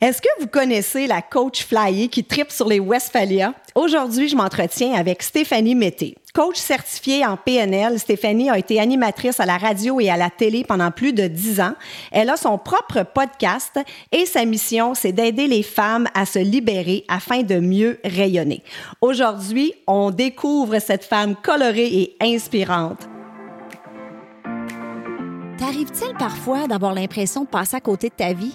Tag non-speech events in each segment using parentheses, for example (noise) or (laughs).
Est-ce que vous connaissez la coach flyer qui tripe sur les Westphalia? Aujourd'hui, je m'entretiens avec Stéphanie Mété. Coach certifiée en PNL, Stéphanie a été animatrice à la radio et à la télé pendant plus de dix ans. Elle a son propre podcast et sa mission, c'est d'aider les femmes à se libérer afin de mieux rayonner. Aujourd'hui, on découvre cette femme colorée et inspirante. T'arrive-t-il parfois d'avoir l'impression de passer à côté de ta vie?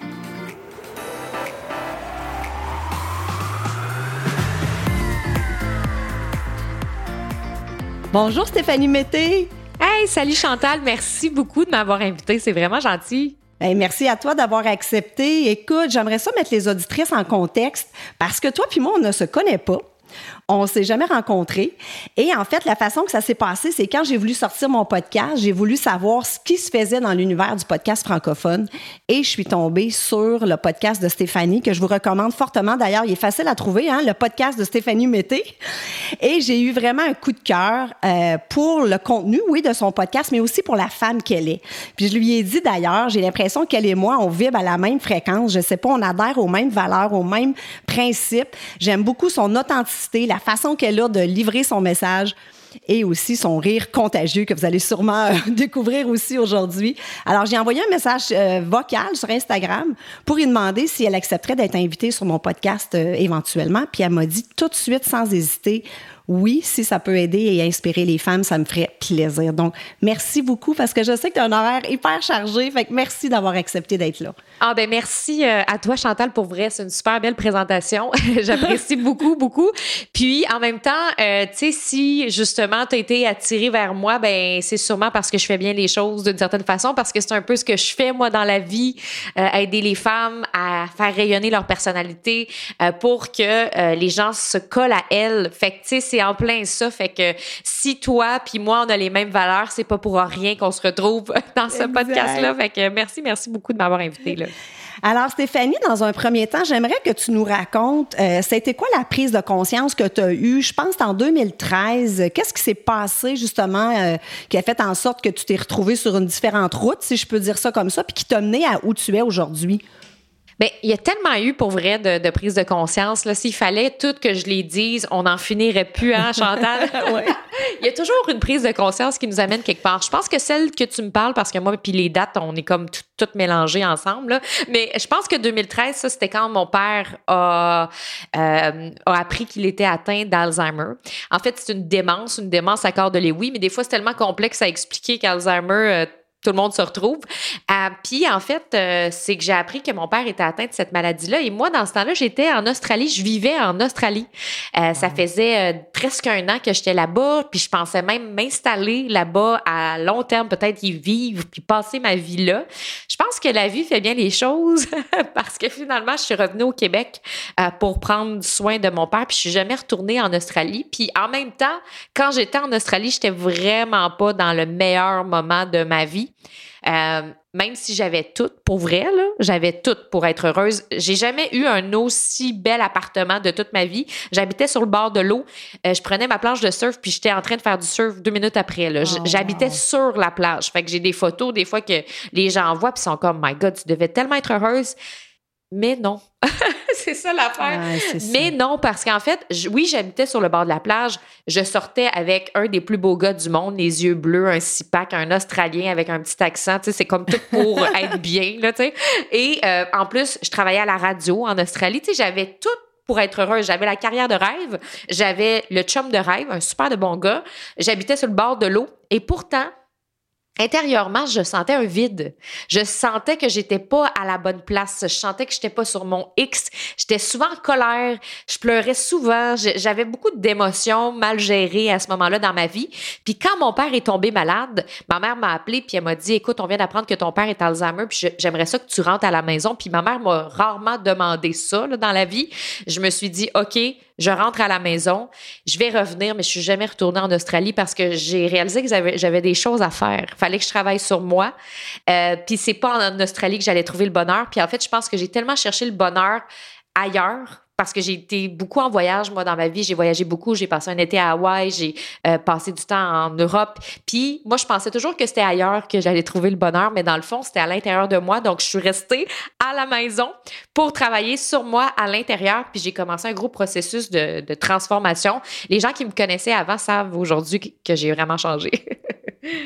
Bonjour Stéphanie Mété. Hey, salut Chantal, merci beaucoup de m'avoir invitée, c'est vraiment gentil. Ben, merci à toi d'avoir accepté. Écoute, j'aimerais ça mettre les auditrices en contexte parce que toi puis moi, on ne se connaît pas. On s'est jamais rencontrés. Et en fait, la façon que ça s'est passé, c'est quand j'ai voulu sortir mon podcast, j'ai voulu savoir ce qui se faisait dans l'univers du podcast francophone. Et je suis tombée sur le podcast de Stéphanie, que je vous recommande fortement. D'ailleurs, il est facile à trouver, hein, le podcast de Stéphanie Mété. Et j'ai eu vraiment un coup de cœur euh, pour le contenu, oui, de son podcast, mais aussi pour la femme qu'elle est. Puis je lui ai dit d'ailleurs, j'ai l'impression qu'elle et moi, on vibre à la même fréquence. Je sais pas, on adhère aux mêmes valeurs, aux mêmes principes. J'aime beaucoup son authenticité, la façon qu'elle a de livrer son message et aussi son rire contagieux que vous allez sûrement (laughs) découvrir aussi aujourd'hui. Alors, j'ai envoyé un message euh, vocal sur Instagram pour lui demander si elle accepterait d'être invitée sur mon podcast euh, éventuellement. Puis elle m'a dit tout de suite, sans hésiter, oui, si ça peut aider et inspirer les femmes, ça me ferait plaisir. Donc, merci beaucoup parce que je sais que tu as un horaire hyper chargé. Fait que merci d'avoir accepté d'être là. Ah ben merci euh, à toi Chantal pour vrai, c'est une super belle présentation. (laughs) J'apprécie beaucoup beaucoup. Puis en même temps, euh, tu sais si justement tu as été attiré vers moi, ben c'est sûrement parce que je fais bien les choses d'une certaine façon parce que c'est un peu ce que je fais moi dans la vie, euh, aider les femmes à faire rayonner leur personnalité pour que les gens se collent à elles. Fait que tu sais c'est en plein ça, fait que si toi puis moi on a les mêmes valeurs, c'est pas pour rien qu'on se retrouve (laughs) dans ce podcast là. Fait que merci merci beaucoup de m'avoir invité là. Alors, Stéphanie, dans un premier temps, j'aimerais que tu nous racontes, euh, c'était quoi la prise de conscience que tu as eue, je pense, en 2013. Qu'est-ce qui s'est passé, justement, euh, qui a fait en sorte que tu t'es retrouvée sur une différente route, si je peux dire ça comme ça, puis qui t'a mené à où tu es aujourd'hui? Bien, il y a tellement eu pour vrai de, prise de conscience. Là, s'il fallait tout que je les dise, on n'en finirait plus, hein, Chantal? (laughs) il y a toujours une prise de conscience qui nous amène quelque part. Je pense que celle que tu me parles, parce que moi, puis les dates, on est comme toutes mélangées ensemble. Mais je pense que 2013, ça, c'était quand mon père a, euh, a appris qu'il était atteint d'Alzheimer. En fait, c'est une démence, une démence à corps de Lewy, mais des fois, c'est tellement complexe à expliquer qu'Alzheimer euh, tout le monde se retrouve. Euh, puis en fait, euh, c'est que j'ai appris que mon père était atteint de cette maladie-là. Et moi, dans ce temps-là, j'étais en Australie. Je vivais en Australie. Euh, ça faisait presque un an que j'étais là-bas. Puis je pensais même m'installer là-bas à long terme, peut-être y vivre, puis passer ma vie là. Je pense que la vie fait bien les choses (laughs) parce que finalement, je suis revenue au Québec pour prendre soin de mon père. Puis je suis jamais retournée en Australie. Puis en même temps, quand j'étais en Australie, j'étais vraiment pas dans le meilleur moment de ma vie. Euh, même si j'avais tout, pour vrai, j'avais tout pour être heureuse. J'ai jamais eu un aussi bel appartement de toute ma vie. J'habitais sur le bord de l'eau. Euh, je prenais ma planche de surf, puis j'étais en train de faire du surf deux minutes après. Oh, j'habitais sur la plage. Fait que j'ai des photos, des fois, que les gens voient, puis sont comme, My God, tu devais tellement être heureuse. Mais non. (laughs) c'est ça l'affaire. Mais non, parce qu'en fait, oui, j'habitais sur le bord de la plage. Je sortais avec un des plus beaux gars du monde, les yeux bleus, un six-pack, un Australien avec un petit accent. Tu sais, c'est comme tout pour (laughs) être bien, là, tu sais. Et euh, en plus, je travaillais à la radio en Australie. Tu sais, j'avais tout pour être heureuse. J'avais la carrière de rêve, j'avais le chum de rêve, un super de bon gars. J'habitais sur le bord de l'eau et pourtant, Intérieurement, je sentais un vide. Je sentais que j'étais pas à la bonne place. Je sentais que j'étais pas sur mon X. J'étais souvent en colère. Je pleurais souvent. J'avais beaucoup d'émotions mal gérées à ce moment-là dans ma vie. Puis quand mon père est tombé malade, ma mère m'a appelé puis elle m'a dit "Écoute, on vient d'apprendre que ton père est Alzheimer, puis j'aimerais ça que tu rentres à la maison." Puis ma mère m'a rarement demandé ça dans la vie. Je me suis dit "OK, je rentre à la maison, je vais revenir, mais je suis jamais retournée en Australie parce que j'ai réalisé que j'avais des choses à faire. Fallait que je travaille sur moi. Euh, puis c'est pas en Australie que j'allais trouver le bonheur. Puis en fait, je pense que j'ai tellement cherché le bonheur ailleurs parce que j'ai été beaucoup en voyage, moi, dans ma vie. J'ai voyagé beaucoup. J'ai passé un été à Hawaï. J'ai euh, passé du temps en Europe. Puis, moi, je pensais toujours que c'était ailleurs que j'allais trouver le bonheur, mais dans le fond, c'était à l'intérieur de moi. Donc, je suis restée à la maison pour travailler sur moi à l'intérieur. Puis, j'ai commencé un gros processus de, de transformation. Les gens qui me connaissaient avant savent aujourd'hui que j'ai vraiment changé. (laughs)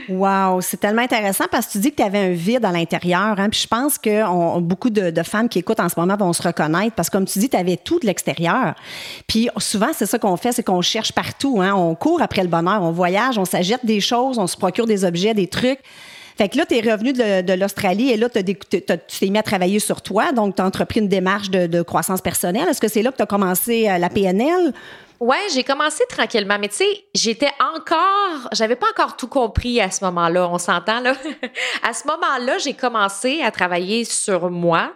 Wow, c'est tellement intéressant parce que tu dis que tu avais un vide à l'intérieur. Hein? Puis je pense que beaucoup de, femmes qui écoutent en ce moment vont se reconnaître parce que, comme tu dis, tu avais tout de l'extérieur. Puis souvent, c'est ça qu'on fait, c'est qu'on cherche partout. Hein? On court après le bonheur, on voyage, on s'achète des choses, on se procure des objets, des trucs. Fait que là, tu es revenu de, l'Australie et là, tu t'es mis à travailler sur toi. Donc, tu as entrepris une démarche de, de croissance personnelle. Est-ce que c'est là que tu as commencé euh, la PNL? Ouais, j'ai commencé tranquillement, mais tu sais, j'étais encore, j'avais pas encore tout compris à ce moment-là, on s'entend là. (laughs) à ce moment-là, j'ai commencé à travailler sur moi.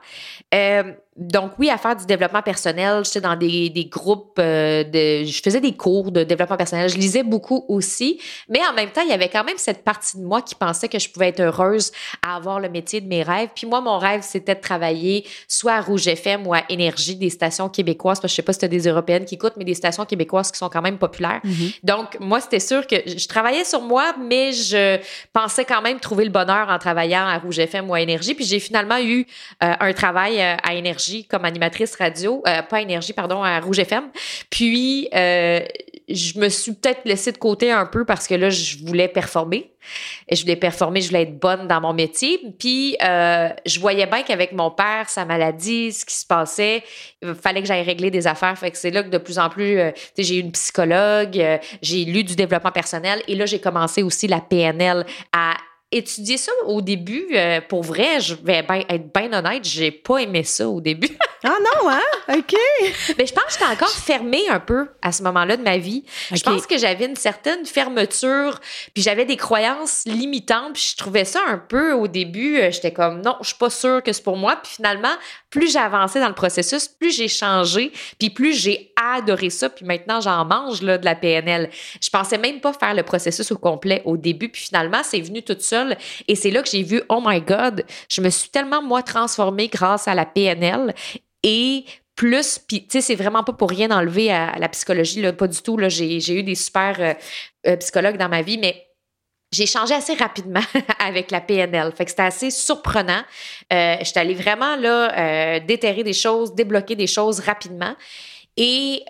Euh, donc oui, à faire du développement personnel, j'étais dans des, des groupes euh, de je faisais des cours de développement personnel, je lisais beaucoup aussi, mais en même temps, il y avait quand même cette partie de moi qui pensait que je pouvais être heureuse à avoir le métier de mes rêves. Puis moi mon rêve, c'était de travailler soit à Rouge FM ou à Énergie, des stations québécoises parce que je sais pas si c'était des européennes qui écoutent mais des stations québécoises qui sont quand même populaires. Mm-hmm. Donc moi, c'était sûr que je travaillais sur moi, mais je pensais quand même trouver le bonheur en travaillant à Rouge FM ou à Énergie, puis j'ai finalement eu euh, un travail euh, à Énergie comme animatrice radio, euh, pas énergie, pardon, à Rouge FM. Puis, euh, je me suis peut-être laissée de côté un peu parce que là, je voulais performer. Et je voulais performer, je voulais être bonne dans mon métier. Puis, euh, je voyais bien qu'avec mon père, sa maladie, ce qui se passait, il fallait que j'aille régler des affaires. Fait que c'est là que de plus en plus, j'ai eu une psychologue, j'ai lu du développement personnel. Et là, j'ai commencé aussi la PNL à étudier ça au début, euh, pour vrai, je vais être bien honnête, j'ai pas aimé ça au début. (laughs) ah non, hein? OK. Mais je pense que j'étais encore fermée un peu à ce moment-là de ma vie. Je pense que j'avais une certaine fermeture, puis j'avais des croyances limitantes, puis je trouvais ça un peu au début, euh, j'étais comme non, je suis pas sûre que c'est pour moi. Puis finalement, plus j'ai avancé dans le processus, plus j'ai changé, puis plus j'ai adoré ça, puis maintenant j'en mange là, de la PNL. Je pensais même pas faire le processus au complet au début, puis finalement, c'est venu toute seule et c'est là que j'ai vu, oh my God, je me suis tellement, moi, transformée grâce à la PNL. Et plus, puis tu sais, c'est vraiment pas pour rien enlever à, la psychologie, là, pas du tout. J'ai, eu des super euh, euh, psychologues dans ma vie, mais j'ai changé assez rapidement (laughs) avec la PNL. Fait que c'était assez surprenant. Euh, J'étais allée vraiment là euh, déterrer des choses, débloquer des choses rapidement. Et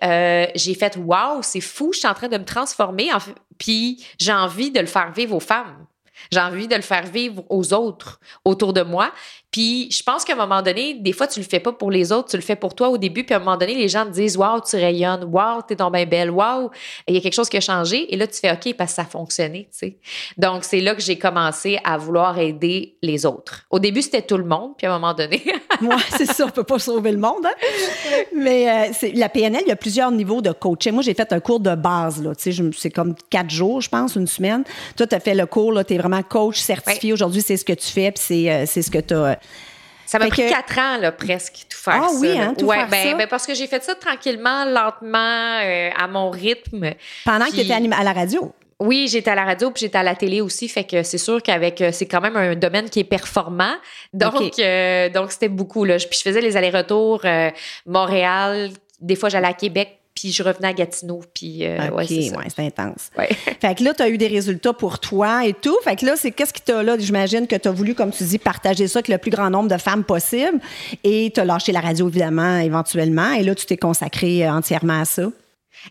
j'ai fait Waouh, c'est fou, je suis en train de me transformer. Puis j'ai envie de le faire vivre aux femmes. J'ai envie de le faire vivre aux autres autour de moi. Puis je pense qu'à un moment donné, des fois, tu le fais pas pour les autres, tu le fais pour toi au début. Puis à un moment donné, les gens te disent Waouh, tu rayonnes, Waouh, t'es donc bien belle, Waouh, il y a quelque chose qui a changé. Et là, tu fais OK parce que ça a fonctionné. Tu sais. Donc, c'est là que j'ai commencé à vouloir aider les autres. Au début, c'était tout le monde. Puis à un moment donné. (laughs) Moi, c'est ça, on peut pas sauver le monde. Hein. Mais euh, c'est, la PNL, il y a plusieurs niveaux de coaching. Moi, j'ai fait un cours de base. Là, tu sais, c'est comme quatre jours, je pense, une semaine. Toi, tu as fait le cours, tu es vraiment coach certifié. Aujourd'hui, c'est ce que tu fais, puis c'est, euh, c'est ce que tu as ça m'a pris quatre ans, là, presque, tout faire ah, oui, hein, tout ouais, faire ben, ça? Ben, parce que j'ai fait ça tranquillement, lentement, euh, à mon rythme. Pendant que tu étais à la radio? Oui, j'étais à la radio puis j'étais à la télé aussi, fait que c'est sûr qu'avec euh, c'est quand même un domaine qui est performant. Donc euh, donc c'était beaucoup là. Puis je faisais les allers-retours Montréal, des fois j'allais à Québec puis je revenais à Gatineau, puis euh, ouais, c'est ouais, intense. (laughs) fait que là, tu as eu des résultats pour toi et tout. Fait que là, c'est qu'est-ce qui t'a là, j'imagine que tu as voulu, comme tu dis, partager ça avec le plus grand nombre de femmes possible. Et tu as lâché la radio, évidemment, éventuellement. Et là, tu t'es consacré euh, entièrement à ça?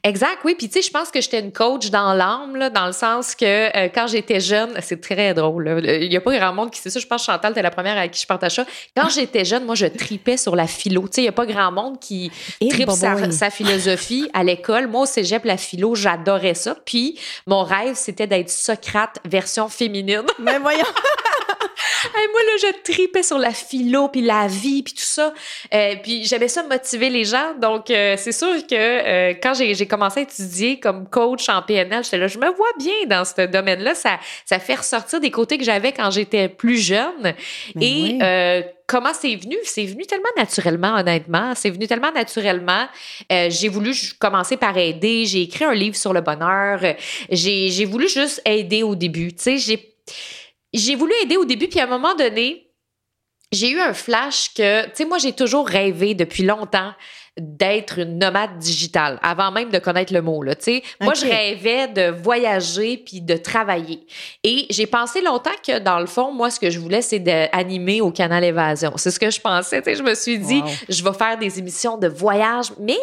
Exact, oui. Puis tu sais, je pense que j'étais une coach dans l'âme, dans le sens que euh, quand j'étais jeune, c'est très drôle. Il n'y a pas grand monde qui sait ça. Je pense que Chantal, t'es la première à qui je partage ça. Quand j'étais jeune, moi, je tripais sur la philo. Tu sais, il n'y a pas grand monde qui Et tripe sa, sa philosophie à l'école. Moi, au cégep, la philo, j'adorais ça. Puis mon rêve, c'était d'être Socrate version féminine. Mais voyons. (laughs) (laughs) Hey, moi, là, je tripais sur la philo, puis la vie, puis tout ça. Euh, puis j'aimais ça motiver les gens. Donc, euh, c'est sûr que euh, quand j'ai commencé à étudier comme coach en PNL, j'étais là, je me vois bien dans ce domaine-là. Ça, ça fait ressortir des côtés que j'avais quand j'étais plus jeune. Mais Et oui. comment c'est venu? C'est venu tellement naturellement, honnêtement. C'est venu tellement naturellement. Euh, j'ai voulu commencer par aider. J'ai écrit un livre sur le bonheur. J'ai j'ai voulu juste aider au début. Tu sais, j'ai j'ai voulu aider au début, puis à un moment donné, j'ai eu un flash que, tu sais, moi, j'ai toujours rêvé depuis longtemps d'être une nomade digitale, avant même de connaître le mot, là, tu sais. Moi, je rêvais de voyager puis de travailler. Et j'ai pensé longtemps que, dans le fond, moi, ce que je voulais, c'est d'animer au canal Évasion. C'est ce que je pensais, tu sais. Je me suis dit, Wow. je vais faire des émissions de voyage, mais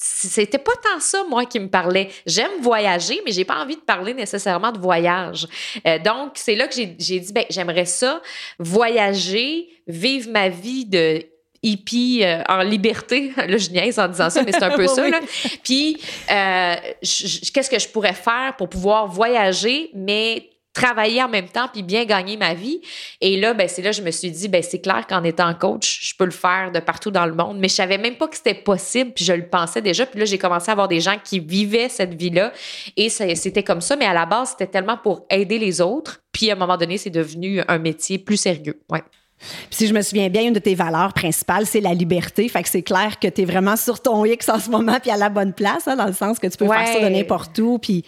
c'était pas tant ça moi qui me parlait. J'aime voyager, mais j'ai pas envie de parler nécessairement de voyage. Euh, donc c'est là que j'ai dit ben j'aimerais ça voyager, vivre ma vie de hippie euh, en liberté. (laughs) Là, je niaise en disant ça, mais c'est un peu (laughs) Oui, ça. Là. Puis, euh, qu'est-ce que je pourrais faire pour pouvoir voyager, mais travailler en même temps puis bien gagner ma vie. Et là, ben, c'est là que je me suis dit, ben, c'est clair qu'en étant coach, je peux le faire de partout dans le monde. Mais je savais même pas que c'était possible, puis je le pensais déjà. Puis là, j'ai commencé à avoir des gens qui vivaient cette vie-là. Et c'était comme ça. Mais à la base, c'était tellement pour aider les autres. Puis à un moment donné, c'est devenu un métier plus sérieux. Ouais. Puis si je me souviens bien, une de tes valeurs principales, c'est la liberté. Fait que c'est clair que tu es vraiment sur ton X en ce moment, puis à la bonne place, hein, dans le sens que tu peux Ouais. faire ça de n'importe où, puis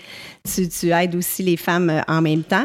tu, tu aides aussi les femmes euh, en même temps.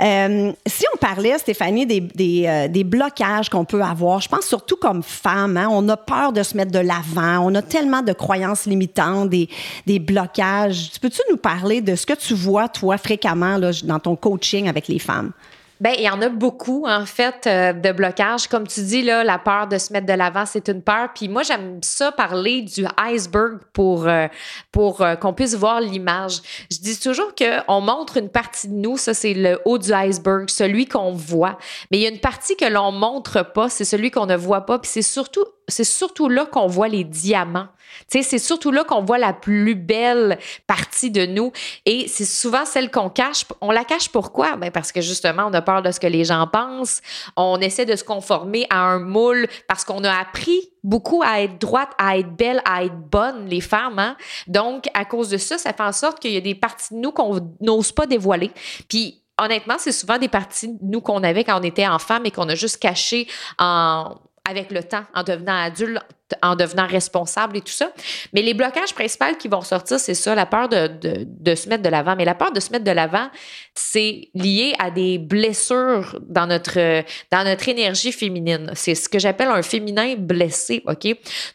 Euh, si on parlait, Stéphanie, des, des, euh, des blocages qu'on peut avoir, je pense surtout comme femme, hein, on a peur de se mettre de l'avant, on a tellement de croyances limitantes, des, des blocages. Tu Peux-tu nous parler de ce que tu vois, toi, fréquemment là, dans ton coaching avec les femmes? Ben, il y en a beaucoup, en fait, euh, de blocages. Comme tu dis, là, la peur de se mettre de l'avant, c'est une peur. Puis moi, j'aime ça parler du iceberg pour, euh, pour euh, qu'on puisse voir l'image. Je dis toujours qu'on montre une partie de nous, ça, c'est le haut du iceberg, celui qu'on voit. Mais il y a une partie que l'on montre pas, c'est celui qu'on ne voit pas. Puis c'est surtout, c'est surtout là qu'on voit les diamants. C'est surtout là qu'on voit la plus belle partie de nous. Et c'est souvent celle qu'on cache. On la cache pourquoi? Ben parce que justement, on a peur de ce que les gens pensent. On essaie de se conformer à un moule parce qu'on a appris beaucoup à être droite, à être belle, à être bonne, les femmes. Hein? Donc, à cause de ça, ça fait en sorte qu'il y a des parties de nous qu'on n'ose pas dévoiler. Puis, honnêtement, c'est souvent des parties de nous qu'on avait quand on était enfant, mais qu'on a juste cachées avec le temps, en devenant adulte, en devenant responsable et tout ça. Mais les blocages principaux qui vont sortir, c'est ça, la peur de, de, se mettre de l'avant. Mais la peur de se mettre de l'avant, c'est lié à des blessures dans notre, dans notre énergie féminine. C'est ce que j'appelle un féminin blessé, OK?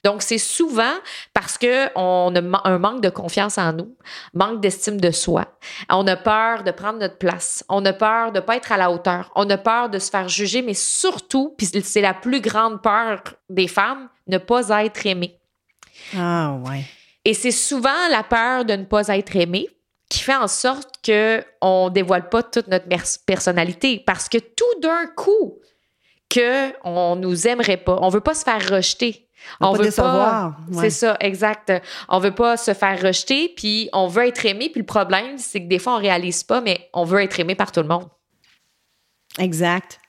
Donc, c'est souvent parce qu'on a un manque de confiance en nous, manque d'estime de soi. On a peur de prendre notre place. On a peur de ne pas être à la hauteur. On a peur de se faire juger, mais surtout, puis c'est la plus grande peur des femmes, ne pas être aimée. Ah, ouais. Et c'est souvent la peur de ne pas être aimé qui fait en sorte que on dévoile pas toute notre personnalité parce que tout d'un coup que on nous aimerait pas, on veut pas se faire rejeter. On veut pas ouais. C'est ça, exact. On veut pas se faire rejeter, puis on veut être aimé. Puis le problème, c'est que des fois, on réalise pas, mais on veut être aimé par tout le monde. Exact.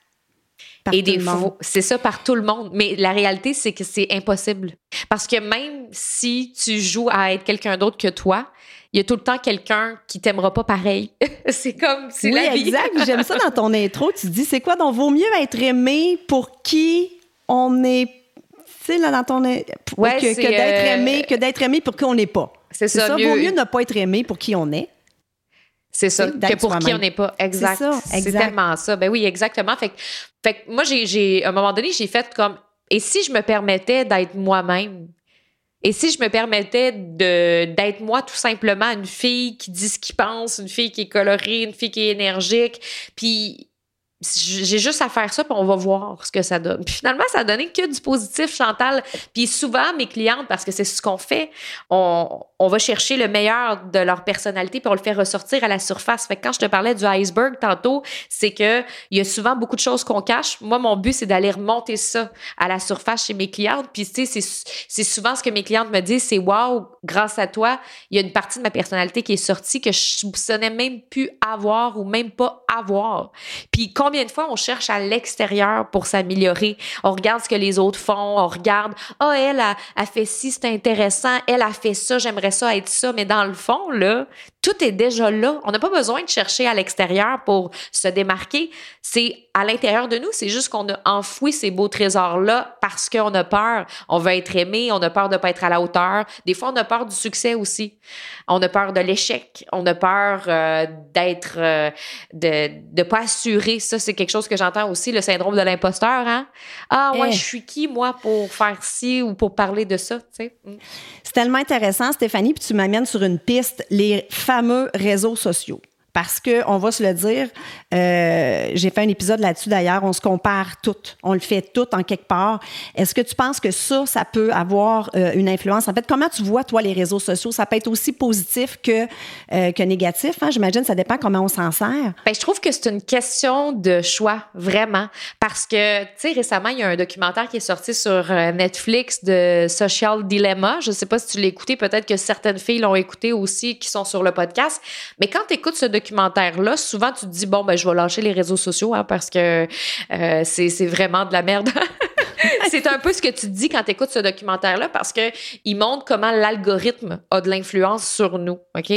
Par et des fois, c'est ça par tout le monde. Mais la réalité, c'est que c'est impossible. Parce que même si tu joues à être quelqu'un d'autre que toi, il y a tout le temps quelqu'un qui t'aimera pas pareil. (laughs) c'est comme, c'est oui, la vie. exact. (laughs) J'aime ça dans ton intro. Tu dis, c'est quoi? Donc, vaut mieux être aimé pour qui on est. Tu sais, là, dans ton. pour- Ouais, que, que c'est, d'être euh, aimé, que d'être aimé pour qui on n'est pas. C'est ça, Vaut mieux- mieux ne pas être aimé pour qui on est. C'est ça, que pour qui on n'est pas. Exact. C'est tellement ça. Ben oui, exactement. Fait que, fait que moi, j'ai, j'ai, à un moment donné, j'ai fait comme, et si je me permettais d'être moi-même? Et si je me permettais de, d'être moi tout simplement une fille qui dit ce qu'il pense, une fille qui est colorée, une fille qui est énergique, puis j'ai juste à faire ça, puis on va voir ce que ça donne. Puis finalement, ça a donné que du positif, Chantal. Puis souvent, mes clientes, parce que c'est ce qu'on fait, on, on, va chercher le meilleur de leur personnalité, puis on le fait ressortir à la surface. Fait que quand je te parlais du iceberg tantôt, c'est que il y a souvent beaucoup de choses qu'on cache. Moi, mon but, c'est d'aller remonter ça à la surface chez mes clientes. Puis tu sais, c'est souvent ce que mes clientes me disent, c'est « Wow, grâce à toi, il y a une partie de ma personnalité qui est sortie que je soupçonnais même plus avoir ou même pas avoir. » Puis combien de fois on cherche à l'extérieur pour s'améliorer? On regarde ce que les autres font, on regarde, ah, oh, elle a, fait ci, c'est intéressant, elle a fait ça, j'aimerais ça être ça. Mais dans le fond, là, tout est déjà là. On n'a pas besoin de chercher à l'extérieur pour se démarquer. C'est à l'intérieur de nous. C'est juste qu'on a enfoui ces beaux trésors-là parce qu'on a peur. On veut être aimé, on a peur de ne pas être à la hauteur. Des fois, on a peur du succès aussi. On a peur de l'échec. On a peur euh, d'être, euh, de ne pas assurer. Ça, c'est quelque chose que j'entends aussi, le syndrome de l'imposteur. Hein? Ah, moi, eh. je suis qui, moi, pour faire ci ou pour parler de ça? Mm. C'est tellement intéressant, Stéphanie, puis tu m'amènes sur une piste. Les fameux réseaux sociaux. Parce que, on va se le dire, euh, j'ai fait un épisode là-dessus d'ailleurs, on se compare tout, on le fait tout en quelque part. Est-ce que tu penses que ça, ça peut avoir euh, une influence? En fait, comment tu vois, toi, les réseaux sociaux? Ça peut être aussi positif que, euh, que négatif, hein? j'imagine, ça dépend comment on s'en sert. Bien, je trouve que c'est une question de choix, vraiment. Parce que, tu sais, récemment, il y a un documentaire qui est sorti sur Netflix de Social Dilemma. Je ne sais pas si tu l'as écouté, peut-être que certaines filles l'ont écouté aussi qui sont sur le podcast. Mais quand tu écoutes ce documentaire, documentaire-là, souvent tu te dis, bon, ben, je vais lâcher les réseaux sociaux hein, parce que euh, c'est vraiment de la merde. (laughs) c'est un peu ce que tu dis quand tu écoutes ce documentaire-là parce qu'il montre comment l'algorithme a de l'influence sur nous. OK?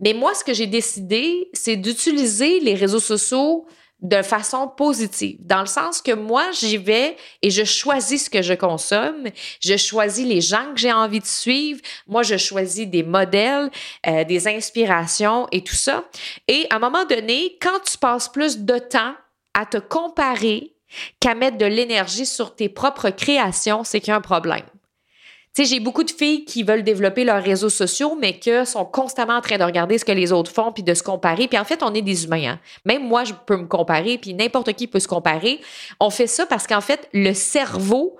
Mais moi, ce que j'ai décidé, c'est d'utiliser les réseaux sociaux de façon positive, dans le sens que moi, j'y vais et je choisis ce que je consomme, je choisis les gens que j'ai envie de suivre, moi, je choisis des modèles, euh, des inspirations et tout ça. Et à un moment donné, quand tu passes plus de temps à te comparer qu'à mettre de l'énergie sur tes propres créations, c'est qu'il y a un problème j'ai beaucoup de filles qui veulent développer leurs réseaux sociaux, mais qui sont constamment en train de regarder ce que les autres font, puis de se comparer. Puis en fait, on est des humains. Hein. Même moi, je peux me comparer, puis n'importe qui peut se comparer. On fait ça parce qu'en fait, le cerveau,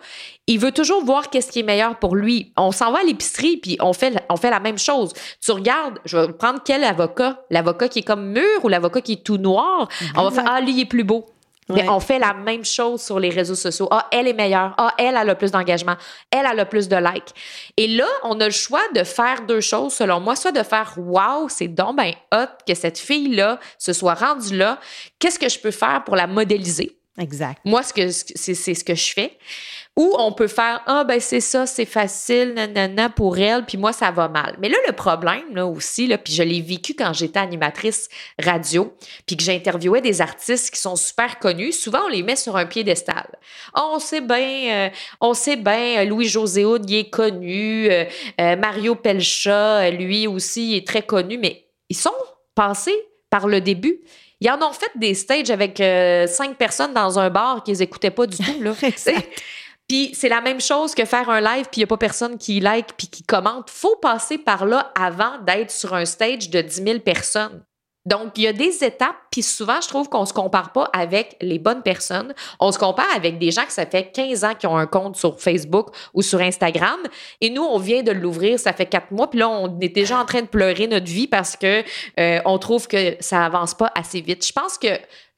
il veut toujours voir qu'est-ce qui est meilleur pour lui. On s'en va à l'épicerie, puis on fait, on fait la même chose. Tu regardes, je vais prendre quel avocat? L'avocat qui est comme mûr ou l'avocat qui est tout noir? On va faire, ah, lui, il est plus beau. Mais on fait la même chose sur les réseaux sociaux. Ah, elle est meilleure. Ah, elle a le plus d'engagement. Elle a le plus de likes. Et là, on a le choix de faire deux choses, selon moi. Soit de faire Wow, c'est donc ben hot que cette fille-là se soit rendue là. Qu'est-ce que je peux faire pour la modéliser? Exact. Moi, c'est ce que je fais. Ou on peut faire Ah, ben c'est ça, c'est facile, nanana, pour elle, puis moi, ça va mal. Mais là, le problème, là aussi, là, puis je l'ai vécu quand j'étais animatrice radio, puis que j'interviewais des artistes qui sont super connus, souvent, on les met sur un piédestal. Oh, on sait bien, euh, on sait bien, euh, Louis-José il est connu, euh, Mario Pelcha, lui aussi, il est très connu, mais ils sont passés par le début. Ils en ont fait des stages avec cinq personnes dans un bar qu'ils n'écoutaient pas du tout. Là. (laughs) Puis c'est la même chose que faire un live puis il n'y a pas personne qui like puis qui commente. Faut passer par là avant d'être sur un stage de 10 000 personnes. Donc, il y a des étapes, puis souvent, je trouve qu'on ne se compare pas avec les bonnes personnes. On se compare avec des gens que ça fait 15 ans qui ont un compte sur Facebook ou sur Instagram. Et nous, on vient de l'ouvrir, ça fait quatre mois, puis là, on est déjà en train de pleurer notre vie parce que euh, on trouve que ça avance pas assez vite. Je pense que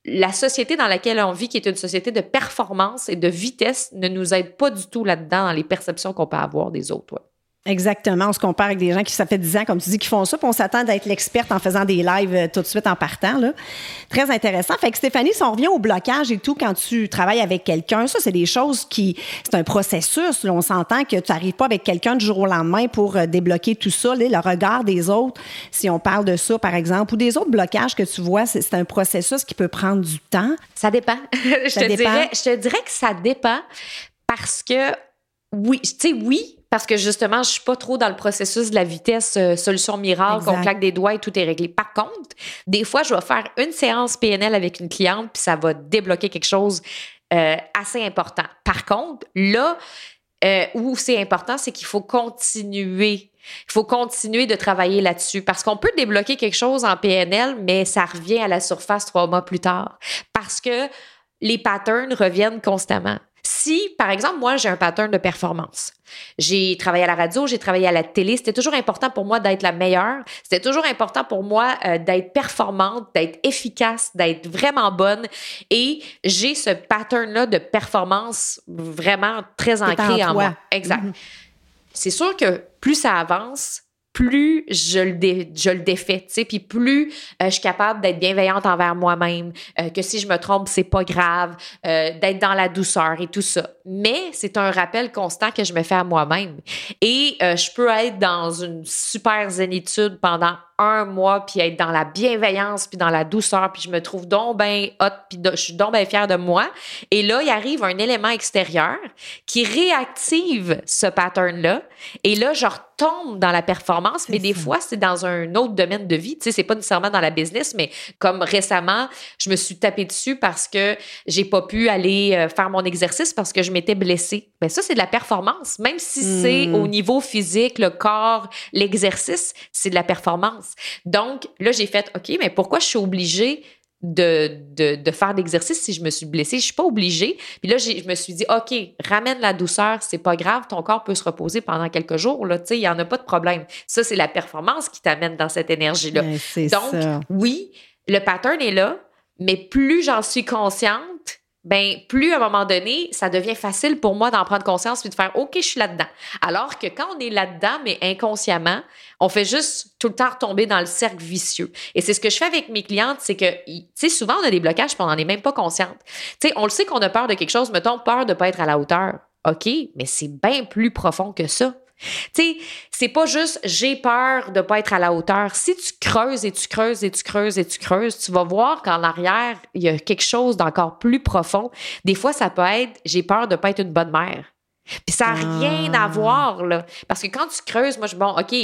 la société dans laquelle on vit, qui est une société de performance et de vitesse, ne nous aide pas du tout là-dedans dans les perceptions qu'on peut avoir des autres. Exactement. On se compare avec des gens qui, ça fait 10 ans, comme tu dis, qui font ça, puis on s'attend d'être l'experte en faisant des lives euh, tout de suite en partant. Là. Très intéressant. Fait que Stéphanie, si on revient au blocage et tout, quand tu travailles avec quelqu'un, ça, c'est des choses qui. C'est un processus. on s'entend que tu n'arrives pas avec quelqu'un du jour au lendemain pour euh, débloquer tout ça. le regard des autres, si on parle de ça, par exemple, ou des autres blocages que tu vois, c'est un processus qui peut prendre du temps. Ça dépend. (laughs) je, te Dirais, je te dirais que ça dépend parce que oui, tu sais, oui, parce que justement, je suis pas trop dans le processus de la vitesse euh, solution miracle, qu'on claque des doigts et tout est réglé. Par contre, des fois, je vais faire une séance PNL avec une cliente, puis ça va débloquer quelque chose euh, assez important. Par contre, là, euh, où c'est important, c'est qu'il faut continuer Il faut continuer de travailler là-dessus parce qu'on peut débloquer quelque chose en PNL, mais ça revient à la surface trois mois plus tard parce que les patterns reviennent constamment. Si, par exemple, moi, j'ai un pattern de performance, j'ai travaillé à la radio, j'ai travaillé à la télé, c'était toujours important pour moi d'être la meilleure, c'était toujours important pour moi euh, d'être performante, d'être efficace, d'être vraiment bonne. Et j'ai ce pattern-là de performance vraiment très ancré en, moi. Exact. Mm-hmm. C'est sûr que plus ça avance, plus je le, je le défais, tu sais, puis plus euh, je suis capable d'être bienveillante envers moi-même, euh, que si je me trompe, c'est pas grave, euh, d'être dans la douceur et tout ça. Mais c'est un rappel constant que je me fais à moi-même. Et je peux être dans une super zénitude pendant un mois, puis être dans la bienveillance, puis dans la douceur, puis je me trouve donc bien hot, puis je suis donc bien fière de moi. Et là, il arrive un élément extérieur qui réactive ce pattern-là. Et là, je retombe dans la performance, mais des fois, c'est dans un autre domaine de vie. Tu sais, c'est pas nécessairement dans la business, mais comme récemment, je me suis tapé dessus parce que j'ai pas pu aller euh, faire mon exercice parce que je m'étais blessée. Ben ça, c'est de la performance. Même si c'est hmm. au niveau physique, le corps, l'exercice, c'est de la performance. Donc, là, j'ai fait, OK, mais pourquoi je suis obligée de, de, de faire d'exercice si je me suis blessée? Je suis pas obligée. Puis là, je me suis dit, OK, ramène la douceur, c'est pas grave, ton corps peut se reposer pendant quelques jours, là, tu sais, il y en a pas de problème. Ça, c'est la performance qui t'amène dans cette énergie-là. Donc, oui, le pattern est là, mais plus j'en suis consciente, ben plus à un moment donné, ça devient facile pour moi d'en prendre conscience puis de faire OK, je suis là-dedans. Alors que quand on est là-dedans, mais inconsciemment, on fait juste tout le temps retomber dans le cercle vicieux. Et c'est ce que je fais avec mes clientes, c'est que, tu sais, souvent on a des blocages puis on n'en est même pas consciente. Tu sais, on le sait qu'on a peur de quelque chose, mettons peur de ne pas être à la hauteur. OK, mais c'est bien plus profond que ça. Tu sais, c'est pas juste j'ai peur de pas être à la hauteur. Si tu creuses et tu creuses et tu creuses et tu creuses, tu vas voir qu'en arrière, il y a quelque chose d'encore plus profond. Des fois, ça peut être j'ai peur de pas être une bonne mère. Puis ça n'a rien à ah. voir, là. Parce que quand tu creuses, moi, je bon, OK,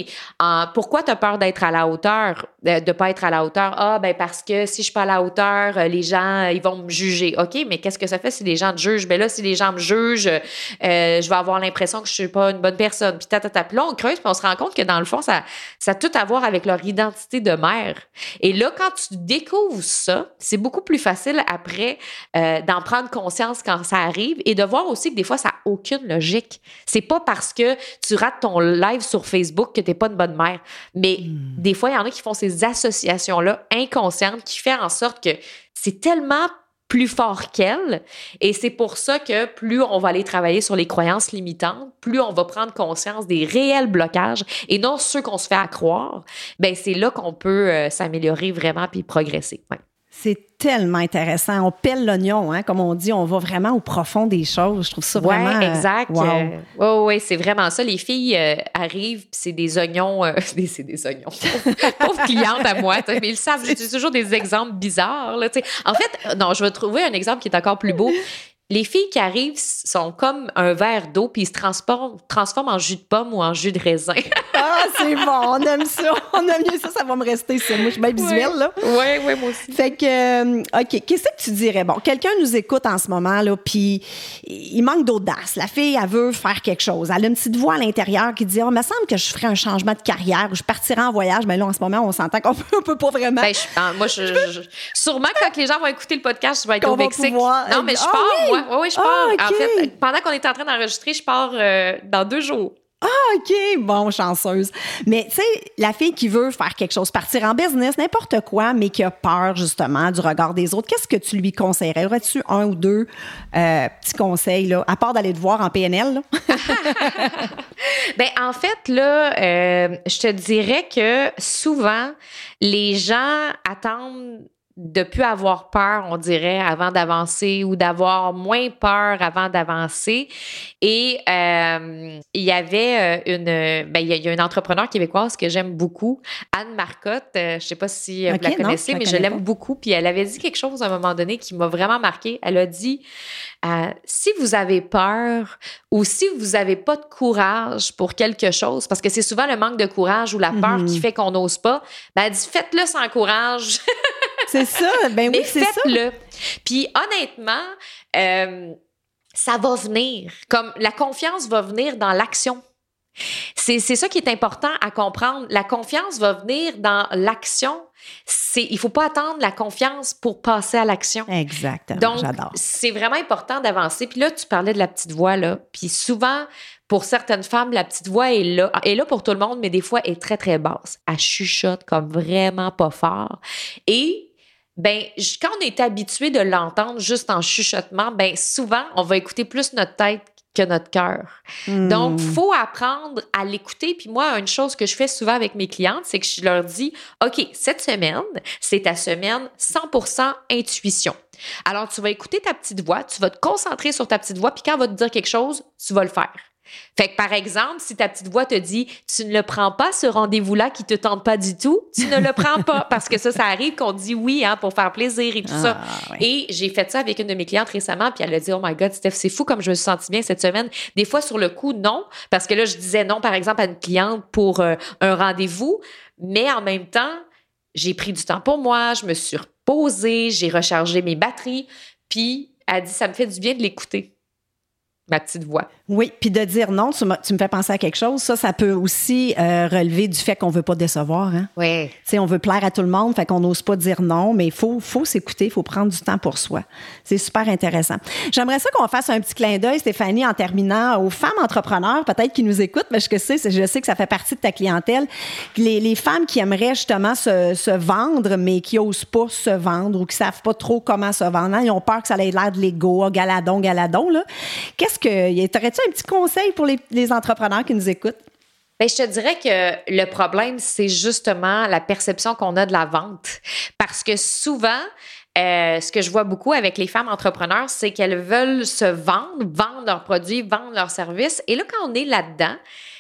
pourquoi tu as peur d'être à la hauteur, de ne pas être à la hauteur? Ah, ben parce que si je suis pas à la hauteur, euh, les gens, ils vont me juger. OK, mais qu'est-ce que ça fait si les gens te jugent? Ben là, si les gens me jugent, euh, je vais avoir l'impression que je suis pas une bonne personne. Puis, Puis là, on creuse, puis on se rend compte que dans le fond, ça, ça a tout à voir avec leur identité de mère. Et là, quand tu découvres ça, c'est beaucoup plus facile après euh, d'en prendre conscience quand ça arrive et de voir aussi que des fois, ça n'a aucune logique. C'est pas parce que tu rates ton live sur Facebook que tu n'es pas une bonne mère. Mais hmm. des fois, il y en a qui font ces associations-là inconscientes qui font en sorte que c'est tellement plus fort qu'elle. Et c'est pour ça que plus on va aller travailler sur les croyances limitantes, plus on va prendre conscience des réels blocages et non ceux qu'on se fait à croire, ben c'est là qu'on peut euh, s'améliorer vraiment puis progresser. C'est tellement intéressant. On pèle l'oignon, hein, comme on dit. On va vraiment au profond des choses. Je trouve ça vraiment. Oui, exact. Oui, euh, ouais, c'est vraiment ça. Les filles euh, arrivent, c'est des oignons. Euh, (laughs) c'est des oignons. Pauvre cliente à moi. Mais ils savent, j'utilise toujours des exemples bizarres. Là, en fait, non, je vais trouver un exemple qui est encore plus beau les filles qui arrivent sont comme un verre d'eau puis ils se transforment, transforment en jus de pomme ou en jus de raisin. (laughs) ah, c'est bon, on aime ça. On aime mieux ça, ça va me rester. Moi, je suis bien visuelle, là. Oui, oui, moi aussi. Fait que, euh, OK, qu'est-ce que tu dirais? Bon, quelqu'un nous écoute en ce moment, là, puis il manque d'audace. La fille, elle veut faire quelque chose. Elle a une petite voix à l'intérieur qui dit, oh, il me semble que je ferais un changement de carrière ou je partirais en voyage. Mais là, en ce moment, on s'entend qu'on (laughs) peut, peut pas vraiment. Ben, moi, je, sûrement, quand les gens vont écouter le podcast, je vais être au Mexique. non, mais je ah pars. Oui, oui, je pars. Ah, en fait, pendant qu'on est en train d'enregistrer, je pars euh, dans deux jours. Ah, OK, bon, chanceuse. Mais tu sais, la fille qui veut faire quelque chose, partir en business, n'importe quoi, mais qui a peur justement du regard des autres, qu'est-ce que tu lui conseillerais? Aurais-tu un ou deux euh, petits conseils, là, à part d'aller te voir en PNL? (laughs) ben, en fait, là, euh, je te dirais que souvent, les gens attendent de plus avoir peur, on dirait, avant d'avancer ou d'avoir moins peur avant d'avancer. Et euh, il y avait euh, une, ben, il y a une entrepreneur québécoise que j'aime beaucoup, Anne Marcotte. Euh, je ne sais pas si vous la connaissez, mais je l'aime beaucoup. Puis elle avait dit quelque chose à un moment donné qui m'a vraiment marqué. Elle a dit si vous avez peur ou si vous n'avez pas de courage pour quelque chose, parce que c'est souvent le manque de courage ou la peur qui mhm. fait qu'on n'ose pas, ben elle dit faites-le sans courage. (laughs) c'est ça, ben oui, c'est ça. le Puis honnêtement, euh, ça va venir. Comme la confiance va venir dans l'action. C'est ça qui est important à comprendre. La confiance va venir dans l'action. Il faut pas attendre la confiance pour passer à l'action. Exactement. Donc, c'est vraiment important d'avancer. Puis là, tu parlais de la petite voix, là. Puis souvent, pour certaines femmes, la petite voix est là, est là pour tout le monde, mais des fois, elle est très, très basse. Elle chuchote comme vraiment pas fort. Et ben quand on est habitué de l'entendre juste en chuchotement, ben souvent on va écouter plus notre tête que notre cœur. Hmm. Donc, faut apprendre à l'écouter. Puis moi, une chose que je fais souvent avec mes clientes, c'est que je leur dis, OK, cette semaine, c'est ta semaine 100% intuition. Alors, tu vas écouter ta petite voix, tu vas te concentrer sur ta petite voix, puis quand elle va te dire quelque chose, tu vas le faire. Fait que par exemple, si ta petite voix te dit tu ne le prends pas ce rendez-vous-là qui te tente pas du tout, tu ne le prends pas (laughs) parce que ça, ça arrive qu'on dit oui hein, pour faire plaisir et tout ça. Ah, ouais. Et j'ai fait ça avec une de mes clientes récemment, puis elle a dit oh my god, Steph, c'est fou comme je me suis sentie bien cette semaine. Des fois sur le coup non, parce que là je disais non par exemple à une cliente pour euh, un rendez-vous, mais en même temps j'ai pris du temps pour moi, je me suis reposée, j'ai rechargé mes batteries, puis elle dit ça me fait du bien de l'écouter ma petite voix. Oui, puis de dire non, tu, tu, me fais penser à quelque chose. Ça, ça peut aussi euh, relever du fait qu'on veut pas décevoir. Hein? Oui. Tu sais, on veut plaire à tout le monde, fait qu'on n'ose pas dire non, mais il faut, faut s'écouter, il faut prendre du temps pour soi. C'est super intéressant. J'aimerais ça qu'on fasse un petit clin d'œil, Stéphanie, en terminant aux femmes entrepreneurs, peut-être qui nous écoutent, parce que je sais, je sais que ça fait partie de ta clientèle. Les, les femmes qui aimeraient justement se, se, vendre, mais qui osent pas se vendre ou qui savent pas trop comment se vendre. Hein? Ils ont peur que ça ait l'air de l'ego, oh, galadon, galadon. Là. Qu'est-ce que. T'aurais-tu un petit conseil pour les, les entrepreneurs qui nous écoutent? Bien, je te dirais que le problème, c'est justement la perception qu'on a de la vente. Parce que souvent, euh, ce que je vois beaucoup avec les femmes entrepreneurs, c'est qu'elles veulent se vendre, vendre leurs produits, vendre leurs services. Et là, quand on est là-dedans,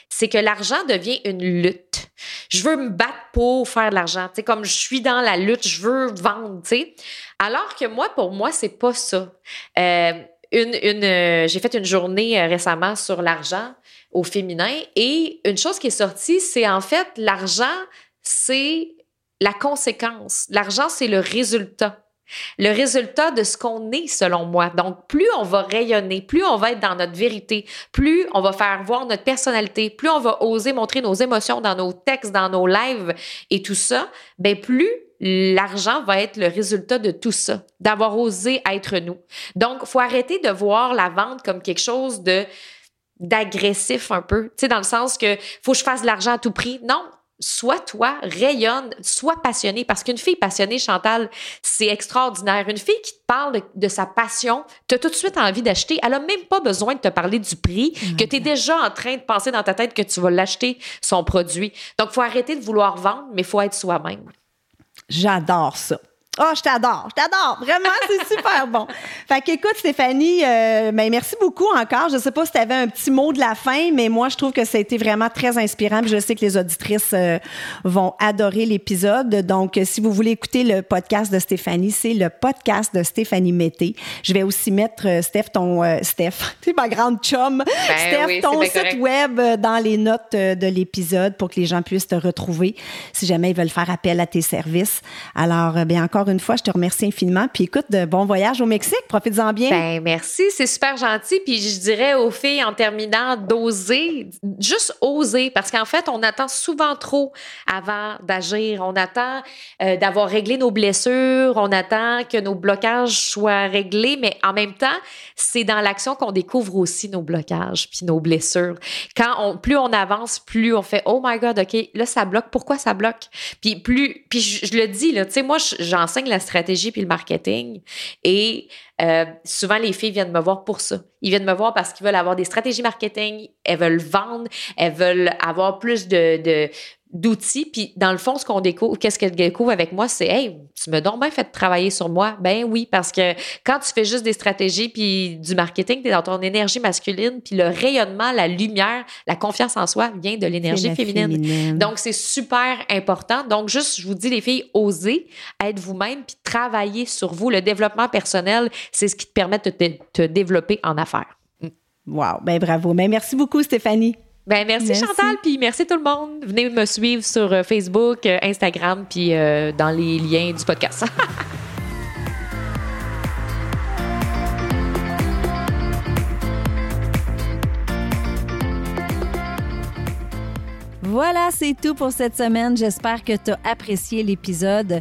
c'est que l'argent devient une lutte. Je veux me battre pour faire de l'argent. Tu sais, comme je suis dans la lutte, je veux vendre, tu sais. Alors que moi, pour moi, c'est pas ça. Euh, une, euh, j'ai fait une journée euh, récemment sur l'argent au féminin et une chose qui est sortie, c'est en fait l'argent, c'est la conséquence. L'argent, c'est le résultat. Le résultat de ce qu'on est, selon moi. Donc, plus on va rayonner, plus on va être dans notre vérité, plus on va faire voir notre personnalité, plus on va oser montrer nos émotions dans nos textes, dans nos lives et tout ça, ben plus l'argent va être le résultat de tout ça, d'avoir osé être nous. Donc, faut arrêter de voir la vente comme quelque chose de d'agressif un peu, tu sais, dans le sens que faut que je fasse de l'argent à tout prix. Non, sois toi, rayonne, sois passionné. Parce qu'une fille passionnée, Chantal, c'est extraordinaire. Une fille qui te parle de, de sa passion, tu as tout de suite envie d'acheter. Elle a même pas besoin de te parler du prix, que tu es déjà en train de penser dans ta tête que tu vas l'acheter, son produit. Donc, faut arrêter de vouloir vendre, mais faut être soi-même. J'adore ça. Oh, je t'adore, je t'adore. Vraiment, c'est (laughs) super bon. Fait qu'écoute, Stéphanie, euh, ben, merci beaucoup encore. Je sais pas si tu avais un petit mot de la fin, mais moi, je trouve que ça a été vraiment très inspirant. Puis je sais que les auditrices euh, vont adorer l'épisode. Donc, si vous voulez écouter le podcast de Stéphanie, c'est le podcast de Stéphanie Mété. Je vais aussi mettre, euh, Steph, ton... Steph, (laughs) tu ma grande chum. Ben, Steph, oui, ton site correct. web dans les notes de l'épisode pour que les gens puissent te retrouver si jamais ils veulent faire appel à tes services. Alors, bien encore une fois, je te remercie infiniment. Puis écoute, de bon voyage au Mexique. Profites-en bien. Ben, merci, c'est super gentil. Puis je dirais aux filles en terminant d'oser, juste oser, parce qu'en fait, on attend souvent trop avant d'agir. On attend euh, d'avoir réglé nos blessures, on attend que nos blocages soient réglés, mais en même temps, c'est dans l'action qu'on découvre aussi nos blocages puis nos blessures. Quand plus on avance, plus on fait oh my god, ok, là ça bloque. Pourquoi ça bloque? Puis plus, puis je, je le dis là, tu sais, moi la stratégie puis le marketing. Et euh, souvent, les filles viennent me voir pour ça. Ils viennent me voir parce qu'ils veulent avoir des stratégies marketing, elles veulent vendre, elles veulent avoir plus de, de d'outils. Puis, dans le fond, ce qu'on découvre, qu'est-ce qu'elles découvrent avec moi, c'est Hey, tu me donc bien fait travailler sur moi. Ben oui, parce que quand tu fais juste des stratégies puis du marketing, tu es dans ton énergie masculine, puis le rayonnement, la lumière, la confiance en soi vient de l'énergie féminine. féminine. Donc, c'est super important. Donc, juste, je vous dis, les filles, osez être vous-même puis travailler sur vous. Le développement personnel, c'est ce qui te permet de te, te développer en affaires. Wow. Ben bravo. Ben merci beaucoup, Stéphanie. Ben merci, Merci. Chantal, puis merci tout le monde. Venez me suivre sur euh, Facebook, euh, Instagram, puis euh, dans les liens du podcast. (laughs) Voilà, c'est tout pour cette semaine. J'espère que tu as apprécié l'épisode.